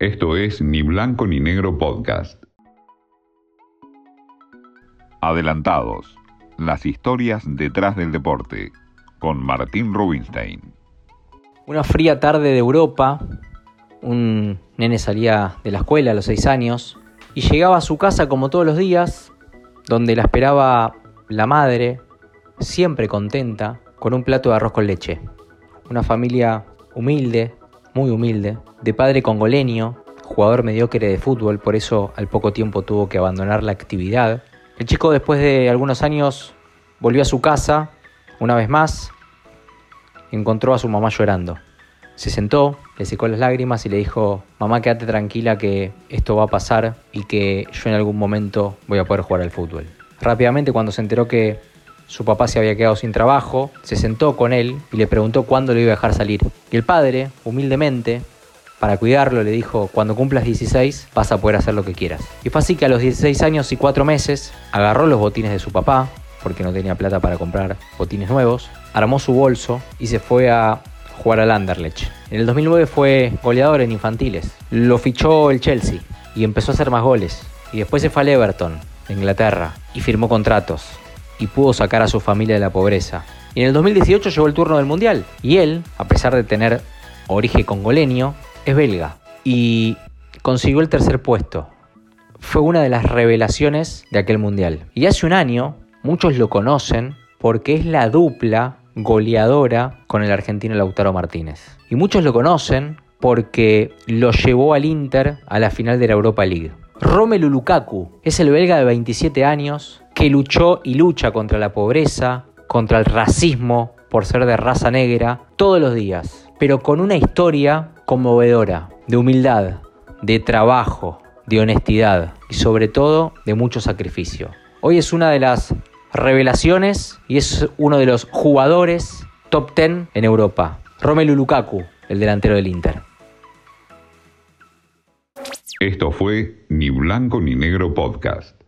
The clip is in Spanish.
Esto es Ni Blanco ni Negro Podcast. Adelantados. Las historias detrás del deporte. Con Martín Rubinstein. Una fría tarde de Europa, un nene salía de la escuela a los seis años y llegaba a su casa como todos los días, donde la esperaba la madre, siempre contenta, con un plato de arroz con leche. Una familia humilde, muy humilde, de padre congoleño, jugador mediocre de fútbol, por eso al poco tiempo tuvo que abandonar la actividad. El chico después de algunos años volvió a su casa, una vez más, encontró a su mamá llorando. Se sentó, le secó las lágrimas y le dijo, mamá quédate tranquila que esto va a pasar y que yo en algún momento voy a poder jugar al fútbol. Rápidamente cuando se enteró que su papá se había quedado sin trabajo, se sentó con él y le preguntó cuándo lo iba a dejar salir. Y el padre, humildemente, para cuidarlo, le dijo, cuando cumplas 16 vas a poder hacer lo que quieras. Y fue así que a los 16 años y 4 meses agarró los botines de su papá, porque no tenía plata para comprar botines nuevos, armó su bolso y se fue a jugar al Anderlecht. En el 2009 fue goleador en infantiles. Lo fichó el Chelsea y empezó a hacer más goles. Y después se fue al Everton, Inglaterra, y firmó contratos y pudo sacar a su familia de la pobreza. Y en el 2018 llegó el turno del Mundial. Y él, a pesar de tener origen congoleño, es belga. Y consiguió el tercer puesto. Fue una de las revelaciones de aquel Mundial. Y hace un año, muchos lo conocen porque es la dupla goleadora con el argentino Lautaro Martínez. Y muchos lo conocen porque lo llevó al Inter a la final de la Europa League. Romelu Lukaku es el belga de 27 años que luchó y lucha contra la pobreza, contra el racismo por ser de raza negra todos los días, pero con una historia conmovedora, de humildad, de trabajo, de honestidad y sobre todo de mucho sacrificio. Hoy es una de las revelaciones y es uno de los jugadores top 10 en Europa. Romelu Lukaku, el delantero del Inter. Esto fue Ni Blanco ni Negro Podcast.